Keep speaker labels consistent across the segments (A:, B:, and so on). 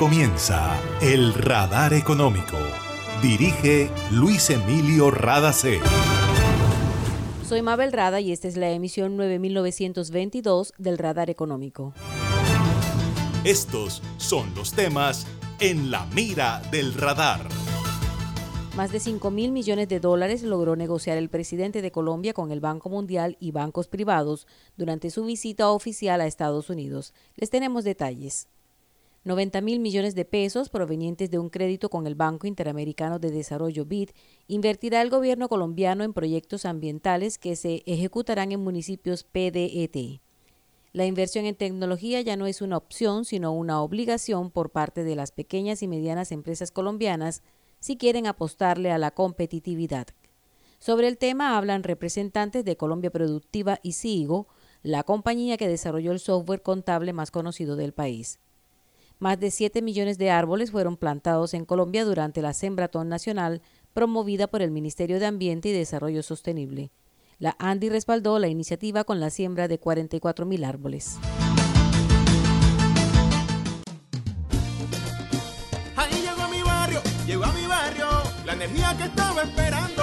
A: comienza El Radar Económico. Dirige Luis Emilio Radacé.
B: Soy Mabel Rada y esta es la emisión 9922 del Radar Económico.
A: Estos son los temas en la mira del radar.
B: Más de 5 mil millones de dólares logró negociar el presidente de Colombia con el Banco Mundial y bancos privados durante su visita oficial a Estados Unidos. Les tenemos detalles. 90 mil millones de pesos provenientes de un crédito con el Banco Interamericano de Desarrollo BID invertirá el gobierno colombiano en proyectos ambientales que se ejecutarán en municipios PDET. La inversión en tecnología ya no es una opción, sino una obligación por parte de las pequeñas y medianas empresas colombianas si quieren apostarle a la competitividad. Sobre el tema hablan representantes de Colombia Productiva y SIGO, la compañía que desarrolló el software contable más conocido del país. Más de 7 millones de árboles fueron plantados en Colombia durante la Sembratón Nacional promovida por el Ministerio de Ambiente y Desarrollo Sostenible. La ANDI respaldó la iniciativa con la siembra de 44 mil árboles.
C: Ahí llegó mi barrio, llegó a mi barrio, la energía que estaba esperando,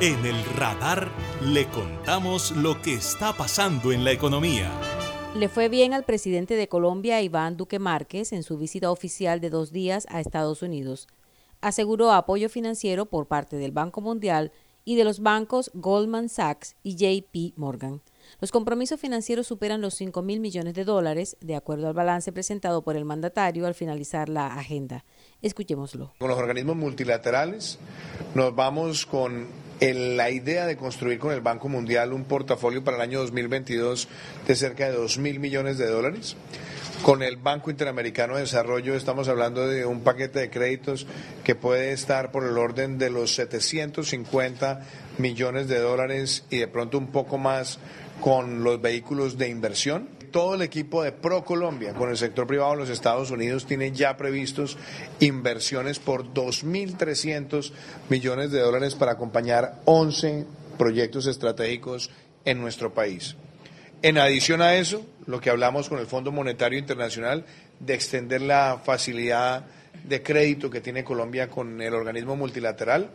A: En el radar le contamos lo que está pasando en la economía.
B: Le fue bien al presidente de Colombia, Iván Duque Márquez, en su visita oficial de dos días a Estados Unidos. Aseguró apoyo financiero por parte del Banco Mundial y de los bancos Goldman Sachs y JP Morgan. Los compromisos financieros superan los 5 mil millones de dólares, de acuerdo al balance presentado por el mandatario al finalizar la agenda. Escuchémoslo.
D: Con los organismos multilaterales nos vamos con el- la idea de construir con el Banco Mundial un portafolio para el año 2022 de cerca de 2 mil millones de dólares. Con el Banco Interamericano de Desarrollo estamos hablando de un paquete de créditos que puede estar por el orden de los 750 millones de dólares y de pronto un poco más con los vehículos de inversión. Todo el equipo de Pro Colombia con el sector privado en los Estados Unidos tiene ya previstos inversiones por 2.300 millones de dólares para acompañar 11 proyectos estratégicos en nuestro país. En adición a eso, lo que hablamos con el Fondo Monetario Internacional de extender la facilidad de crédito que tiene Colombia con el organismo multilateral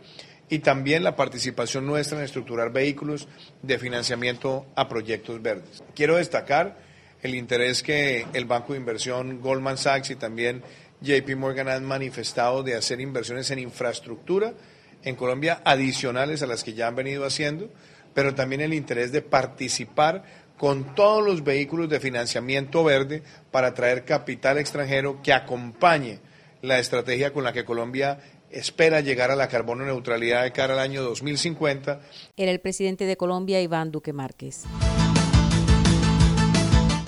D: y también la participación nuestra en estructurar vehículos de financiamiento a proyectos verdes. Quiero destacar el interés que el Banco de Inversión Goldman Sachs y también JP Morgan han manifestado de hacer inversiones en infraestructura en Colombia adicionales a las que ya han venido haciendo, pero también el interés de participar con todos los vehículos de financiamiento verde para traer capital extranjero que acompañe la estrategia con la que Colombia espera llegar a la carbono neutralidad de cara al año 2050.
B: Era el presidente de Colombia, Iván Duque Márquez.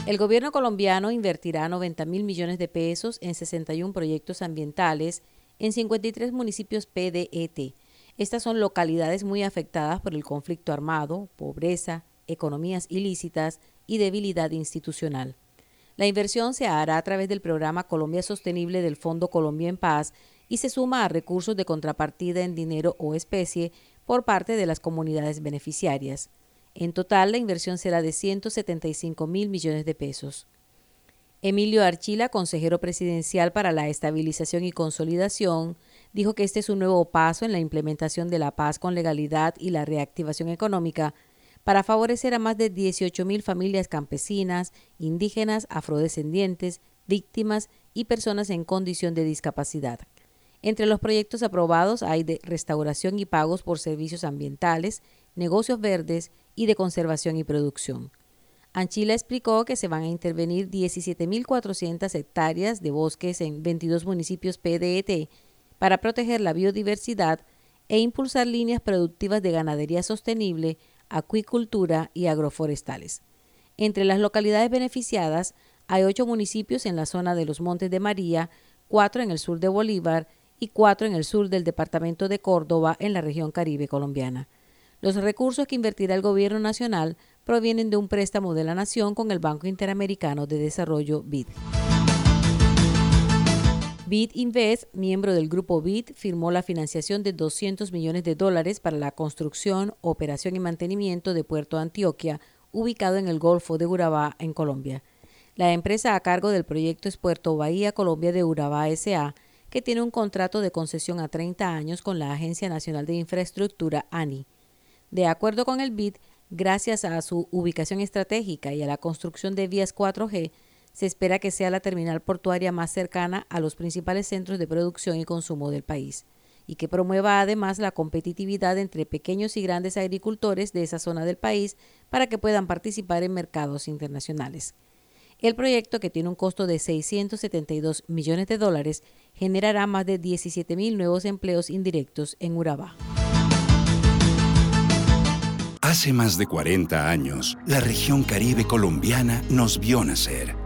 B: El gobierno colombiano invertirá 90 mil millones de pesos en 61 proyectos ambientales en 53 municipios PDET. Estas son localidades muy afectadas por el conflicto armado, pobreza, economías ilícitas y debilidad institucional. La inversión se hará a través del programa Colombia Sostenible del Fondo Colombia en Paz y se suma a recursos de contrapartida en dinero o especie por parte de las comunidades beneficiarias. En total, la inversión será de 175 mil millones de pesos. Emilio Archila, consejero presidencial para la estabilización y consolidación, dijo que este es un nuevo paso en la implementación de la paz con legalidad y la reactivación económica para favorecer a más de 18.000 familias campesinas, indígenas, afrodescendientes, víctimas y personas en condición de discapacidad. Entre los proyectos aprobados hay de restauración y pagos por servicios ambientales, negocios verdes y de conservación y producción. Anchila explicó que se van a intervenir 17.400 hectáreas de bosques en 22 municipios PDET para proteger la biodiversidad e impulsar líneas productivas de ganadería sostenible, acuicultura y agroforestales. Entre las localidades beneficiadas hay ocho municipios en la zona de los Montes de María, cuatro en el sur de Bolívar y cuatro en el sur del departamento de Córdoba en la región caribe colombiana. Los recursos que invertirá el gobierno nacional provienen de un préstamo de la nación con el Banco Interamericano de Desarrollo BID. BID Invest, miembro del grupo BID, firmó la financiación de 200 millones de dólares para la construcción, operación y mantenimiento de Puerto Antioquia, ubicado en el Golfo de Urabá, en Colombia. La empresa a cargo del proyecto es Puerto Bahía Colombia de Urabá SA, que tiene un contrato de concesión a 30 años con la Agencia Nacional de Infraestructura, ANI. De acuerdo con el BID, gracias a su ubicación estratégica y a la construcción de vías 4G, se espera que sea la terminal portuaria más cercana a los principales centros de producción y consumo del país y que promueva además la competitividad entre pequeños y grandes agricultores de esa zona del país para que puedan participar en mercados internacionales. El proyecto, que tiene un costo de 672 millones de dólares, generará más de 17 mil nuevos empleos indirectos en Urabá.
E: Hace más de 40 años, la región caribe colombiana nos vio nacer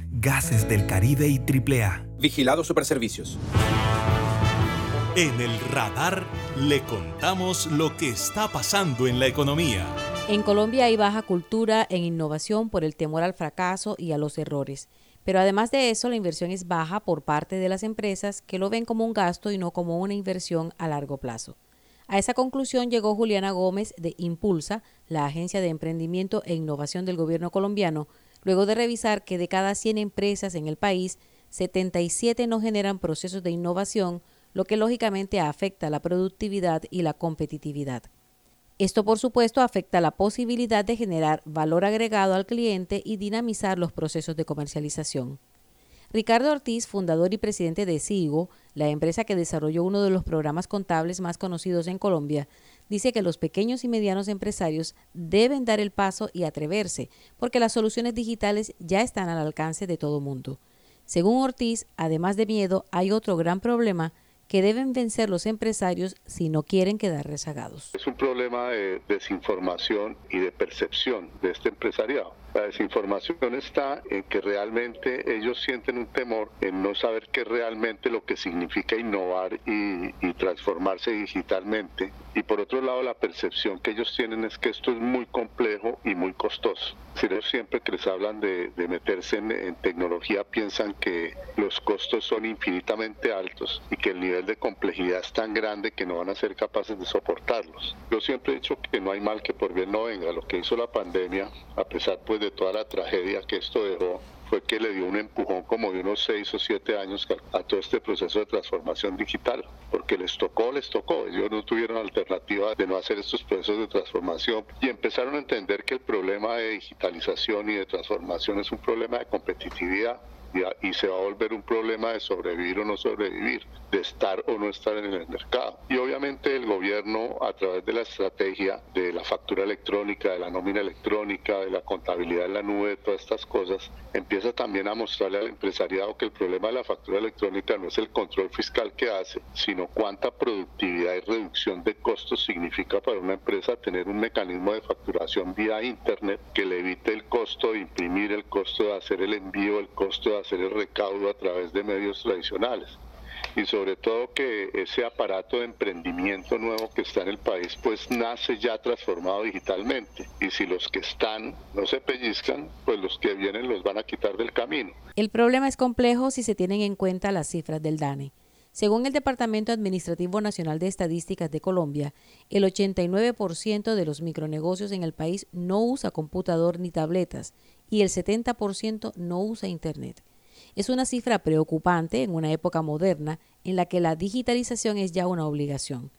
F: Gases del Caribe y AAA.
G: Vigilado Superservicios.
A: En el radar le contamos lo que está pasando en la economía.
B: En Colombia hay baja cultura en innovación por el temor al fracaso y a los errores. Pero además de eso, la inversión es baja por parte de las empresas que lo ven como un gasto y no como una inversión a largo plazo. A esa conclusión llegó Juliana Gómez de Impulsa, la agencia de emprendimiento e innovación del gobierno colombiano, luego de revisar que de cada 100 empresas en el país, 77 no generan procesos de innovación, lo que lógicamente afecta la productividad y la competitividad. Esto, por supuesto, afecta la posibilidad de generar valor agregado al cliente y dinamizar los procesos de comercialización. Ricardo Ortiz, fundador y presidente de SIGO, la empresa que desarrolló uno de los programas contables más conocidos en Colombia, dice que los pequeños y medianos empresarios deben dar el paso y atreverse, porque las soluciones digitales ya están al alcance de todo mundo. Según Ortiz, además de miedo, hay otro gran problema que deben vencer los empresarios si no quieren quedar rezagados.
H: Es un problema de desinformación y de percepción de este empresariado. La desinformación está en que realmente ellos sienten un temor en no saber qué realmente lo que significa innovar y, transformarse digitalmente. Y por otro lado, la percepción que ellos tienen es que esto es muy complejo y muy costoso. Si ellos siempre que les hablan de, meterse en, en, tecnología piensan que los costos son infinitamente altos y que el nivel de complejidad es tan grande que no van a ser capaces de soportarlos. Yo siempre he dicho que no hay mal que por bien no venga. Lo que hizo la pandemia, a pesar pues de toda la tragedia que esto dejó fue que le dio un empujón como de unos seis o siete años a todo este proceso de transformación digital, porque les tocó, les tocó. Ellos no tuvieron alternativa de no hacer estos procesos de transformación y empezaron a entender que el problema de digitalización y de transformación es un problema de competitividad y, se va a volver un problema de sobrevivir o no sobrevivir, de estar o no estar en el mercado. Y obviamente el gobierno a través de la estrategia de la factura electrónica, de la nómina electrónica, de la contabilidad en la nube, de todas estas cosas, empieza también a mostrarle al empresariado que el problema de la factura electrónica no es el control fiscal que hace, sino cuánta productividad y reducción de costos significa para una empresa tener un mecanismo de facturación vía Internet que le evite el costo de imprimir, el costo de hacer el envío, el costo de hacer el recaudo a través de medios tradicionales y sobre todo que ese aparato de emprendimiento nuevo que está en el país pues nace ya transformado digitalmente y si los que están no se pellizcan pues los que vienen los van a quitar del camino.
B: El problema es complejo si se tienen en cuenta las cifras del DANE. Según el Departamento Administrativo Nacional de Estadísticas de Colombia, el 89% de los micronegocios en el país no usa computador ni tabletas y el 70% no usa Internet. Es una cifra preocupante en una época moderna en la que la digitalización es ya una obligación.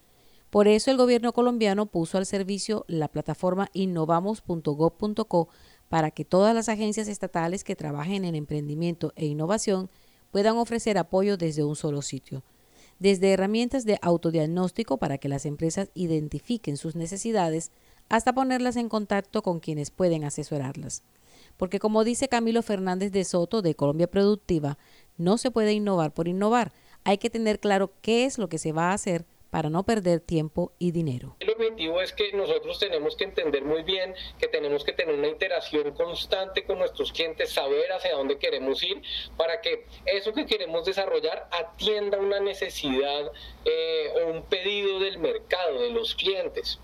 B: Por eso el gobierno colombiano puso al servicio la plataforma innovamos.gov.co para que todas las agencias estatales que trabajen en emprendimiento e innovación puedan ofrecer apoyo desde un solo sitio. Desde herramientas de autodiagnóstico para que las empresas identifiquen sus necesidades hasta ponerlas en contacto con quienes pueden asesorarlas porque como dice Camilo Fernández de Soto de Colombia Productiva, no se puede innovar por innovar, hay que tener claro qué es lo que se va a hacer para no perder tiempo y dinero.
G: El objetivo es que nosotros tenemos que entender muy bien que tenemos que tener una interacción constante con nuestros clientes, saber hacia dónde queremos ir, para que eso que queremos desarrollar atienda una necesidad eh, o un pedido del mercado, de los clientes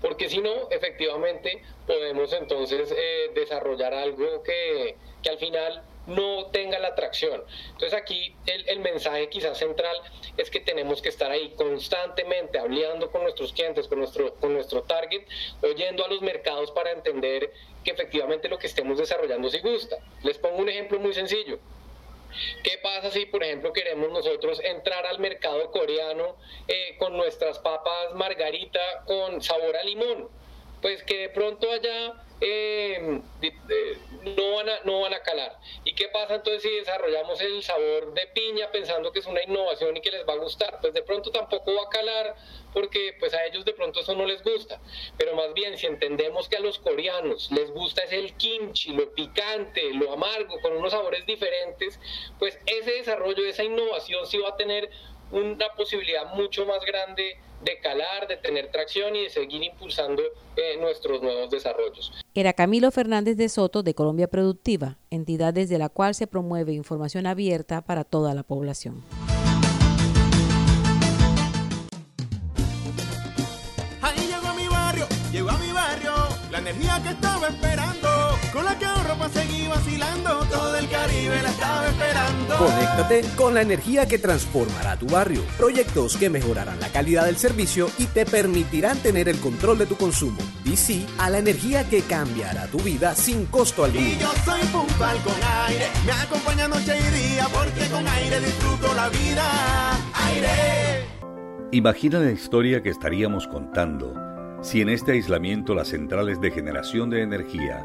G: porque si no, efectivamente podemos entonces eh, desarrollar algo que, al final no tenga la atracción. Entonces aquí el, mensaje quizás central es que tenemos que estar ahí constantemente hablando con nuestros clientes, con nuestro, con nuestro target, oyendo a los mercados para entender que efectivamente lo que estemos desarrollando sí gusta. Les pongo un ejemplo muy sencillo. ¿Qué pasa si, por ejemplo, queremos nosotros entrar al mercado coreano eh, con nuestras papas margarita con sabor a limón? Pues que de pronto allá eh, no, van a, no van a calar. ¿Y qué pasa entonces si desarrollamos el sabor de piña pensando que es una innovación y que les va a gustar? Pues de pronto tampoco va a calar porque pues a ellos de pronto eso no les gusta. Pero más bien si entendemos que a los coreanos les gusta es el kimchi, lo picante, lo amargo, con unos sabores diferentes, pues ese desarrollo, esa innovación sí va a tener una posibilidad mucho más grande de calar, de tener tracción y de seguir impulsando eh, nuestros nuevos desarrollos.
B: Era Camilo Fernández de Soto de Colombia Productiva, entidad desde la cual se promueve información abierta para toda la población.
C: Ahí llegó a mi barrio, llegó a mi barrio, la energía que estaba esperando, con la que ahorro para seguir vacilando, todo el Caribe la estaba esperando.
I: Conéctate con la energía que transformará tu barrio. Proyectos que mejorarán la calidad del servicio y te permitirán tener el control de tu consumo. Y sí a la energía que cambiará tu vida sin costo alguno.
C: Y yo soy puntual con aire, me acompaña noche y día, porque con aire disfruto la vida. Aire.
J: Imagina la historia que estaríamos contando si en este aislamiento las centrales de generación de energía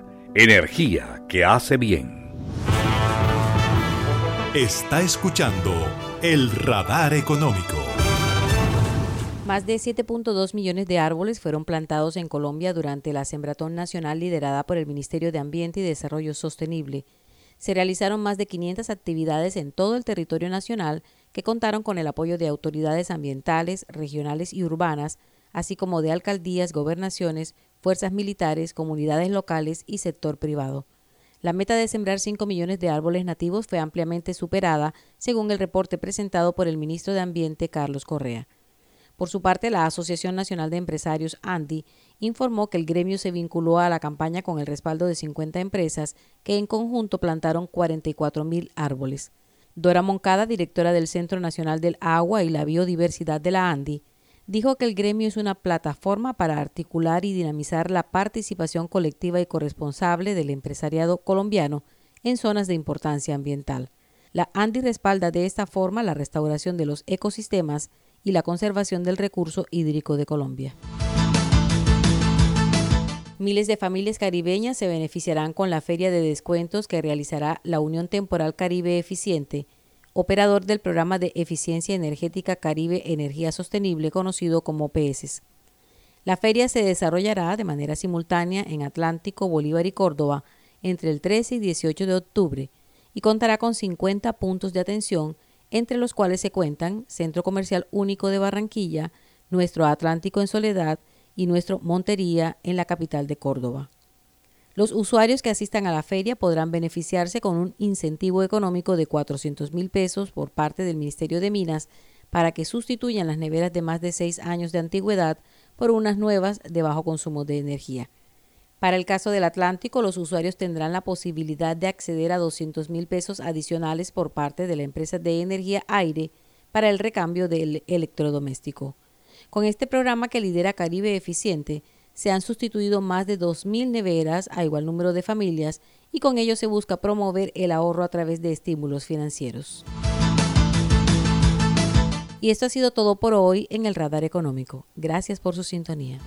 J: energía que hace bien.
A: Está escuchando el radar económico.
B: Más de 7.2 millones de árboles fueron plantados en Colombia durante la Sembratón Nacional liderada por el Ministerio de Ambiente y Desarrollo Sostenible. Se realizaron más de 500 actividades en todo el territorio nacional que contaron con el apoyo de autoridades ambientales, regionales y urbanas, así como de alcaldías, gobernaciones, fuerzas militares, comunidades locales y sector privado. La meta de sembrar 5 millones de árboles nativos fue ampliamente superada, según el reporte presentado por el ministro de Ambiente, Carlos Correa. Por su parte, la Asociación Nacional de Empresarios, ANDI, informó que el gremio se vinculó a la campaña con el respaldo de 50 empresas que en conjunto plantaron 44 mil árboles. Dora Moncada, directora del Centro Nacional del Agua y la Biodiversidad de la ANDI, dijo que el gremio es una plataforma para articular y dinamizar la participación colectiva y corresponsable del empresariado colombiano en zonas de importancia ambiental. La ANDI respalda de esta forma la restauración de los ecosistemas y la conservación del recurso hídrico de Colombia. Miles de familias caribeñas se beneficiarán con la feria de descuentos que realizará la Unión Temporal Caribe Eficiente, operador del programa de eficiencia energética Caribe Energía Sostenible conocido como PESES. La feria se desarrollará de manera simultánea en Atlántico, Bolívar y Córdoba entre el 13 y 18 de octubre y contará con 50 puntos de atención entre los cuales se cuentan Centro Comercial Único de Barranquilla, nuestro Atlántico en Soledad y nuestro Montería en la capital de Córdoba. Los usuarios que asistan a la feria podrán beneficiarse con un incentivo económico de 400 mil pesos por parte del Ministerio de Minas para que sustituyan las neveras de más de seis años de antigüedad por unas nuevas de bajo consumo de energía. Para el caso del Atlántico, los usuarios tendrán la posibilidad de acceder a 200 mil pesos adicionales por parte de la empresa de energía aire para el recambio del electrodoméstico. Con este programa que lidera Caribe Eficiente, se han sustituido más de 2.000 neveras a igual número de familias y con ello se busca promover el ahorro a través de estímulos financieros. Y esto ha sido todo por hoy en el Radar Económico. Gracias por su sintonía.